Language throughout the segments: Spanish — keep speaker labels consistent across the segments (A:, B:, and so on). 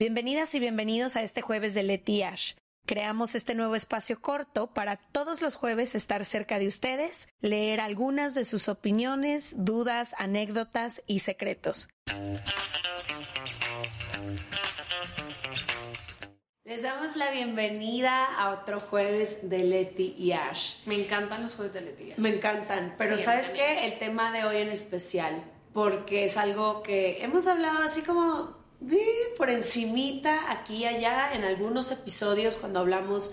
A: Bienvenidas y bienvenidos a este jueves de Leti Ash. Creamos este nuevo espacio corto para todos los jueves estar cerca de ustedes, leer algunas de sus opiniones, dudas, anécdotas y secretos. Les damos la bienvenida a otro jueves de Leti y Ash.
B: Me encantan los jueves de Leti y Ash.
A: Me encantan, pero ¿sabes qué? El tema de hoy en especial, porque es algo que hemos hablado así como por encimita, aquí y allá, en algunos episodios cuando hablamos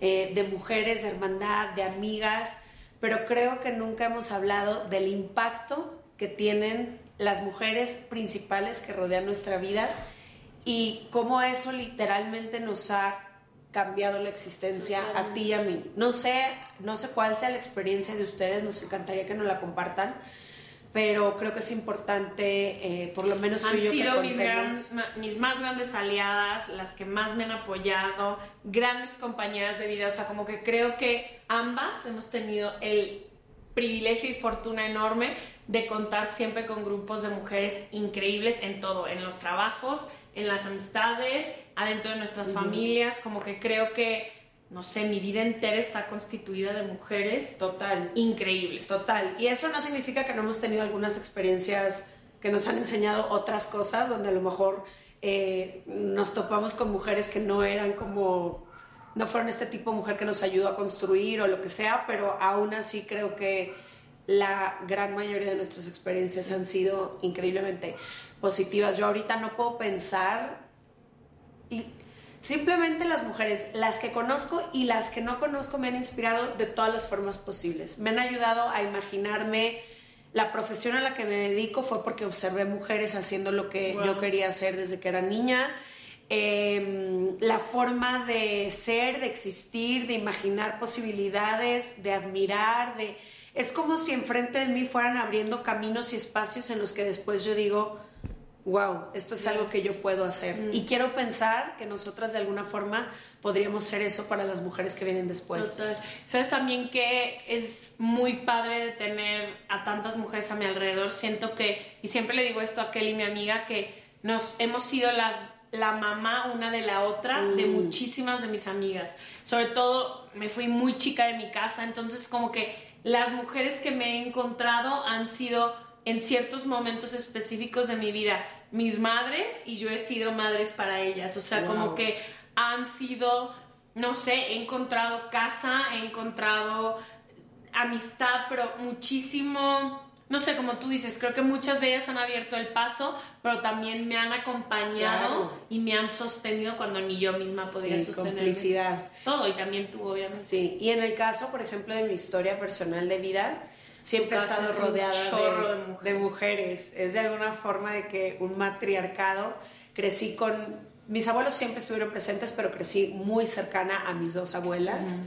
A: eh, de mujeres, de hermandad, de amigas, pero creo que nunca hemos hablado del impacto que tienen las mujeres principales que rodean nuestra vida y cómo eso literalmente nos ha cambiado la existencia a ti y a mí. No sé, no sé cuál sea la experiencia de ustedes, nos encantaría que nos la compartan pero creo que es importante, eh, por lo menos
B: han sido mis, mis, más grandes aliadas, las que más me han apoyado, grandes compañeras de vida, o sea, como que creo que ambas hemos tenido el privilegio y fortuna enorme de contar siempre con grupos de mujeres increíbles en todo, en los trabajos, en las amistades, adentro de nuestras familias, como que creo que no sé, mi vida entera está constituida de mujeres
A: total
B: increíbles.
A: Total. Y eso no significa que no hemos tenido algunas experiencias que nos han enseñado otras cosas, donde a lo mejor eh, nos topamos con mujeres que no eran como, no fueron este tipo de mujer que nos ayudó a construir o lo que sea, pero aún así creo que la gran mayoría de nuestras experiencias han sido increíblemente positivas. Yo ahorita no puedo pensar y Simplemente las mujeres, las que conozco y las que no conozco, me han inspirado de todas las formas posibles. Me han ayudado a imaginarme la profesión a la que me dedico fue porque observé mujeres haciendo lo que yo quería hacer desde que era niña. Em, la forma de ser, de existir, de imaginar posibilidades, de admirar, de... Es como si enfrente de mí fueran abriendo caminos y espacios en los que después yo digo, wow, esto es algo que yo puedo hacer. Mm. Y quiero pensar que nosotras de alguna forma podríamos ser eso para las mujeres que vienen después.
B: Total. Sabes también que es muy padre de tener a tantas mujeres a mi alrededor. Siento que, y siempre le digo esto a Kelly, mi amiga, que nos hemos sido las la mamá una de la otra de mm. muchísimas de mis amigas. Sobre todo me fui muy chica de mi casa, entonces como que las mujeres que me he encontrado han sido en ciertos momentos específicos de mi vida mis madres y yo he sido madres para ellas. O sea, como que han sido, no sé, he encontrado casa, he encontrado amistad, pero muchísimo, no sé, como tú dices, creo que muchas de ellas han abierto el paso, pero también me han acompañado y me han sostenido cuando ni yo misma podía sí, sostener.
A: Complicidad.
B: Todo, y también tú, obviamente.
A: Sí, y en el caso, por ejemplo, de mi historia personal de vida, siempre he estado rodeada de, mujeres. Es de alguna forma de que un matriarcado, crecí con... Mis abuelos siempre estuvieron presentes, pero crecí muy cercana a mis dos abuelas.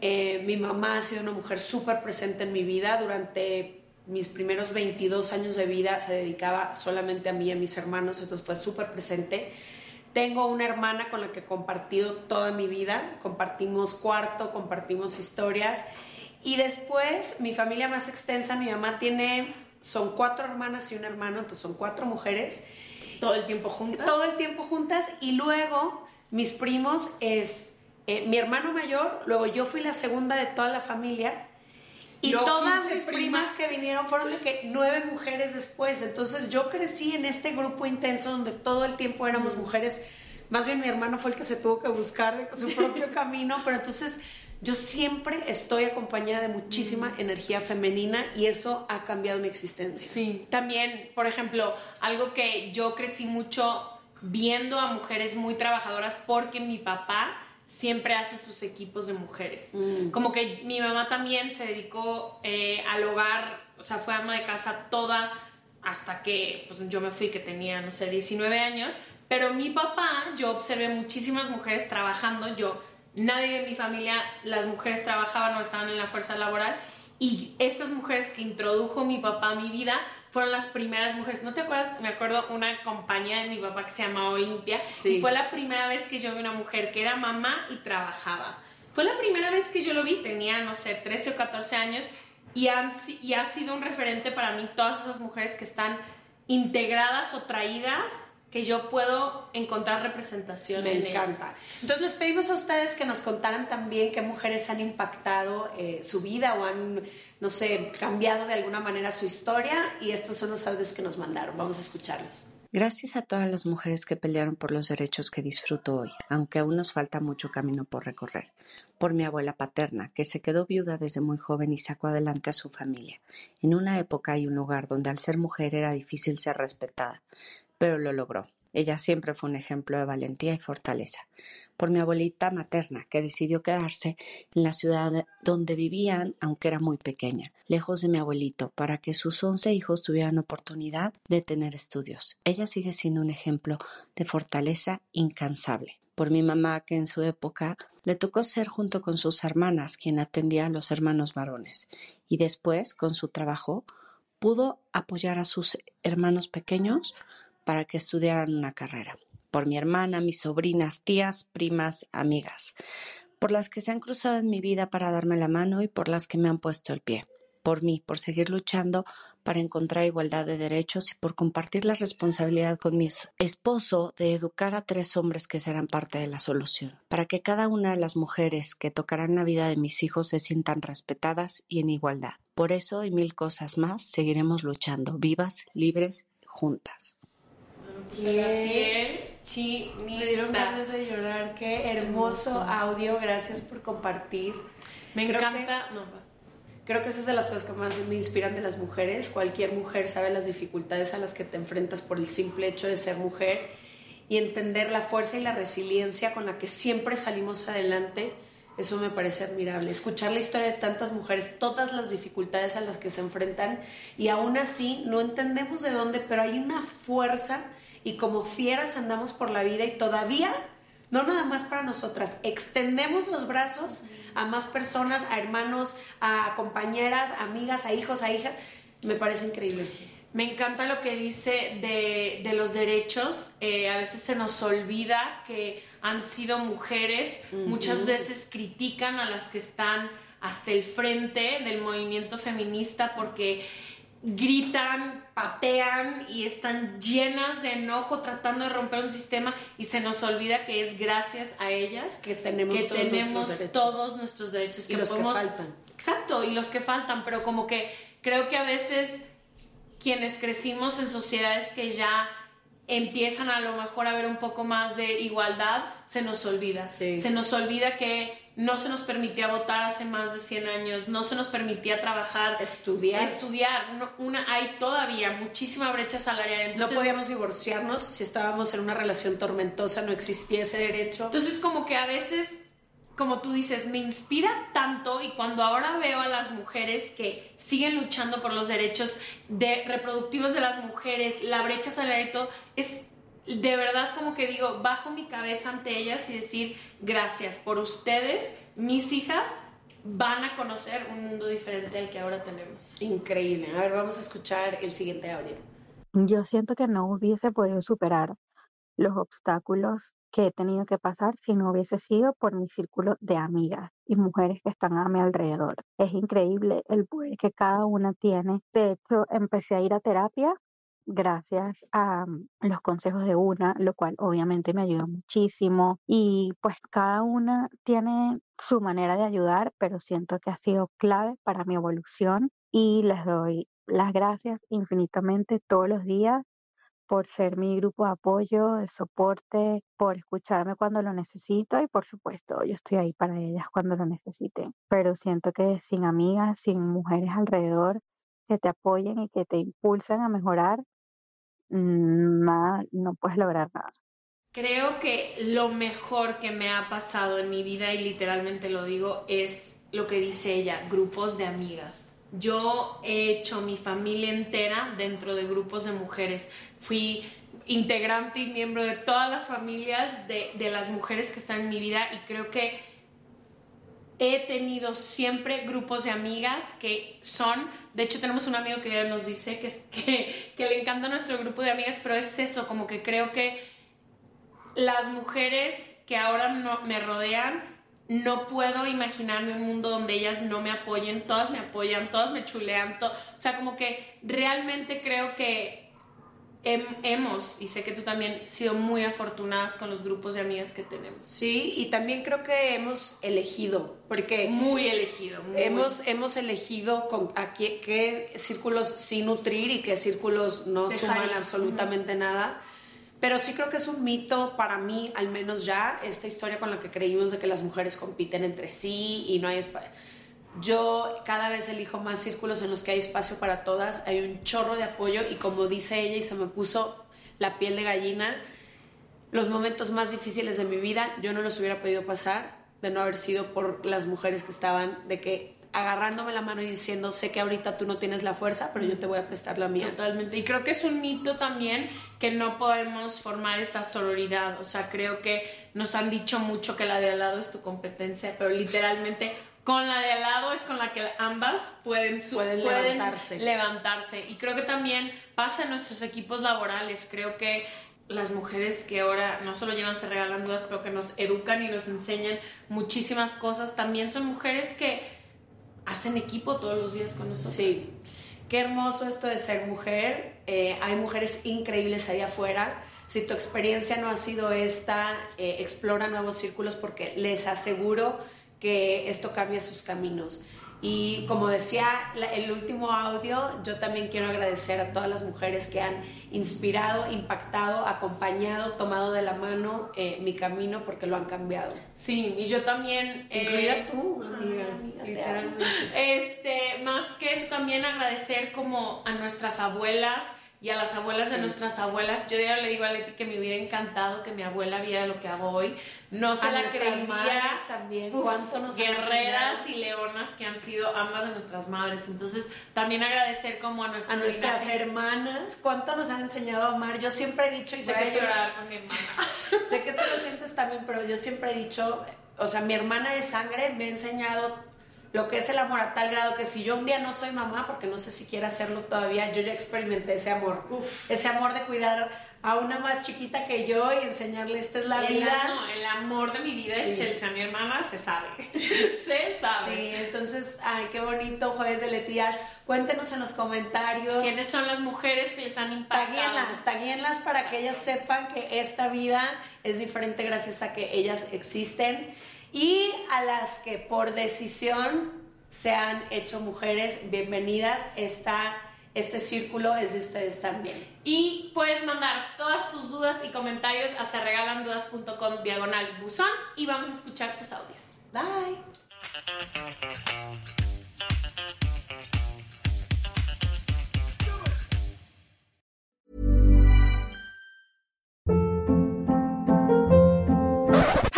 A: Eh, mi mamá ha sido una mujer súper presente en mi vida. Durante mis primeros 22 años de vida se dedicaba solamente a mí y a mis hermanos, entonces fue súper presente. Tengo una hermana con la que he compartido toda mi vida, compartimos cuarto, compartimos historias y después, mi familia más extensa, mi mamá tiene, son cuatro hermanas y un hermano, entonces son cuatro mujeres.
B: ¿Todo el tiempo juntas?
A: Todo el tiempo juntas. Y luego, mis primos es eh, mi hermano mayor, luego yo fui la segunda de toda la familia. Y todas mis primas. que vinieron fueron de que nueve mujeres después. Entonces yo crecí en este grupo intenso donde todo el tiempo éramos mm. mujeres. Más bien mi hermano fue el que se tuvo que buscar su propio camino, pero entonces yo siempre estoy acompañada de muchísima mm. energía femenina y eso ha cambiado mi existencia.
B: Sí, también, por ejemplo, algo que yo crecí mucho viendo a mujeres muy trabajadoras porque mi papá siempre hace sus equipos de mujeres. Mm. Como que mi mamá también se dedicó eh, al hogar, o sea, fue ama de casa toda hasta que pues, yo me fui, que tenía, no sé, 19 años. Pero mi papá, yo observé muchísimas mujeres trabajando, yo nadie de mi familia, las mujeres trabajaban o estaban en la fuerza laboral. Y estas mujeres que introdujo mi papá a mi vida fueron las primeras mujeres. ¿No te acuerdas? Me acuerdo una compañía de mi papá que se llamaba Olimpia. Y fue la primera vez que yo vi una mujer que era mamá y trabajaba. Fue la primera vez que yo lo vi. Tenía, no sé, 13 o 14 años. Y, han, y ha sido un referente para mí todas esas mujeres que están integradas o traídas que yo puedo encontrar representación
A: Me
B: en
A: encanta. Entonces les pedimos a ustedes que nos contaran también qué mujeres han impactado eh, su vida o han, no sé, cambiado de alguna manera su historia y estos son los audios que nos mandaron. Vamos a escucharlos.
C: Gracias a todas las mujeres que pelearon por los derechos que disfruto hoy, aunque aún nos falta mucho camino por recorrer. Por mi abuela paterna, que se quedó viuda desde muy joven y sacó adelante a su familia, en una época y un lugar donde al ser mujer era difícil ser respetada, pero lo logró. Ella siempre fue un ejemplo de valentía y fortaleza. Por mi abuelita materna, que decidió quedarse en la ciudad donde vivían, aunque era muy pequeña, lejos de mi abuelito, para que sus once hijos tuvieran oportunidad de tener estudios. Ella sigue siendo un ejemplo de fortaleza incansable. Por mi mamá, que en su época le tocó ser junto con sus hermanas quien atendía a los hermanos varones, y después, con su trabajo, pudo apoyar a sus hermanos pequeños para que estudiaran una carrera. Por mi hermana, mis sobrinas, tías, primas, amigas. Por las que se han cruzado en mi vida para darme la mano y por las que me han puesto el pie. Por mí, por seguir luchando para encontrar igualdad de derechos y por compartir la responsabilidad con mi esposo de educar a tres hombres que serán parte de la solución. Para que cada una de las mujeres que tocarán la vida de mis hijos se sientan respetadas y en igualdad. Por eso y mil cosas más seguiremos luchando, vivas, libres, juntas.
B: Piel
A: Me dieron ganas de llorar. Qué hermoso, audio. Gracias por compartir.
B: Me
A: Creo
B: encanta.
A: que-
B: no.
A: Creo que esa es de las cosas que más me inspiran de las mujeres. Cualquier mujer sabe las dificultades a las que te enfrentas por el simple hecho de ser mujer y entender la fuerza y la resiliencia con la que siempre salimos adelante. Eso me parece admirable. Escuchar la historia de tantas mujeres, todas las dificultades a las que se enfrentan y aún así no entendemos de dónde, pero hay una fuerza y como fieras andamos por la vida y todavía no nada más para nosotras, extendemos los brazos a más personas, a hermanos, a compañeras, a amigas, a hijos, a hijas. Me parece increíble.
B: Me encanta lo que dice de, de los derechos. Eh, a veces se nos olvida que han sido mujeres. Muchas veces critican a las que están hasta el frente del movimiento feminista porque gritan, patean y están llenas de enojo tratando de romper un sistema y se nos olvida que es gracias a ellas
A: Que tenemos
B: que
A: todos
B: tenemos
A: nuestros derechos.
B: todos nuestros derechos
A: Y los que
B: podemos-
A: faltan.
B: Exacto, y los que faltan, pero como que creo que a veces quienes crecimos en sociedades que ya empiezan a lo mejor a ver un poco más de igualdad, se nos olvida.
A: Sí.
B: Se nos olvida que no se nos permitía votar hace más de 100 años, no se nos permitía trabajar,
A: Estudiar.
B: estudiar. No- una, hay todavía muchísima brecha salarial.
A: no
B: Entonces,
A: podíamos divorciarnos si estábamos en una relación tormentosa, no existía ese derecho.
B: Entonces como que a veces, como tú dices, me inspira tanto y cuando ahora veo a las mujeres que siguen luchando por los derechos de, reproductivos de las mujeres, la brecha salarial y todo, es de verdad como que digo, bajo mi cabeza ante ellas y decir, gracias por ustedes, mis hijas van a conocer un mundo diferente al que ahora tenemos.
A: Increíble. A ver, vamos a escuchar el siguiente audio.
D: Yo siento que no hubiese podido superar los obstáculos que he tenido que pasar si no hubiese sido por mi círculo de amigas y mujeres que están a mi alrededor. Es increíble el poder que cada una tiene. De hecho, empecé a ir a terapia gracias a mm, los consejos de una, lo cual obviamente me ayudó muchísimo. Y pues cada una tiene su manera de ayudar, pero siento que ha sido clave para mi evolución y les doy las gracias infinitamente todos los días por ser mi grupo de apoyo, de soporte, por escucharme cuando lo necesito y por supuesto yo estoy ahí para ellas cuando lo necesiten. Pero siento que sin amigas, sin mujeres alrededor que te apoyen y que te impulsan a mejorar, mm, nada, no puedes lograr nada.
B: Creo que lo mejor que me ha pasado en mi vida, y literalmente lo digo, es lo que dice ella, grupos de amigas. Yo he hecho mi familia entera dentro de grupos de mujeres. Fui integrante y miembro de todas las familias de, las mujeres que están en mi vida y creo que he tenido siempre grupos de amigas que son, de hecho tenemos un amigo que ya nos dice que, que, que le encanta nuestro grupo de amigas, pero es eso, como que creo que las mujeres que ahora me rodean, no puedo imaginarme un mundo donde ellas no me apoyen, todas me apoyan, todas me chulean, to- o sea, como que realmente creo que hemos, y sé que tú también, sido muy afortunadas con los grupos de amigas que tenemos.
A: Sí, y también creo que hemos elegido, porque...
B: Muy elegido.
A: hemos, hemos elegido con, a qué, círculos sí nutrir y qué círculos no suman absolutamente nada. Pero sí creo que es un mito para mí, al menos ya, esta historia con la que creímos de que las mujeres compiten entre sí y no hay espacio yo cada vez elijo más círculos en los que hay espacio para todas, hay un chorro de apoyo y como dice ella y se me puso la piel de gallina, los momentos más difíciles de mi vida yo no los hubiera podido pasar de no haber sido por las mujeres que estaban, de que agarrándome la mano y diciendo, sé que ahorita tú no tienes la fuerza, pero yo te voy a prestar la mía.
B: Totalmente. Y creo que es un mito también que no podemos formar esa sororidad. O sea, creo que nos han dicho mucho que la de al lado es tu competencia, pero literalmente con la de al lado es con la que ambas pueden,
A: pueden, levantarse.
B: levantarse. Y creo que también pasa en nuestros equipos laborales. Creo que las mujeres que ahora no solo llevan Se Regalan Dudas, pero que nos educan y nos enseñan muchísimas cosas, también son mujeres que hacen equipo todos los días con nosotros.
A: Sí. Qué hermoso esto de ser mujer. Eh, hay mujeres increíbles allá afuera. Si tu experiencia no ha sido esta, eh, explora nuevos círculos porque les aseguro que esto cambia sus caminos. Y como decía el último audio, yo también quiero agradecer a todas las mujeres que han inspirado, impactado, acompañado, tomado de la mano eh, mi camino porque lo han cambiado.
B: Sí, y yo también...
A: Eh, Incluida tú, amiga.
B: este, más que eso, también agradecer como a nuestras abuelas, y a las abuelas de nuestras abuelas. Yo ya le digo a Leti que me hubiera encantado que mi abuela viera lo que hago hoy. No se la creía.
A: también. ¿Cuánto nos
B: Guerreras y leonas que han sido ambas de nuestras madres. Entonces, también agradecer como a,
A: a nuestras hermanas. ¿Cuánto nos han enseñado a amar? Yo siempre he dicho y sé que
B: llorar con mi hermana.
A: sé que tú lo sientes también, pero yo siempre he dicho, o sea, mi hermana de sangre me ha enseñado lo que es el amor a tal grado que si yo un día no soy mamá, porque no sé si quiero hacerlo todavía, yo ya experimenté ese amor. Ese amor de cuidar a una más chiquita que yo y enseñarle esta es la vida.
B: No, el amor de mi vida es Chelsea, mi hermana se sabe. se sabe.
A: Sí, entonces, ay, qué bonito, jueves de Letiash. Cuéntenos en los comentarios.
B: ¿Quiénes son las mujeres que les han impactado?
A: Taguíenlas, taguíenlas para que ellas sepan que esta vida es diferente gracias a que ellas existen y a las que por decisión se han hecho mujeres, bienvenidas. Esta, este círculo es de ustedes también.
B: Y puedes mandar todas tus dudas y comentarios a serregalandudas.com diagonal buzón y vamos a escuchar tus audios.
A: Bye.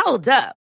E: Hold up.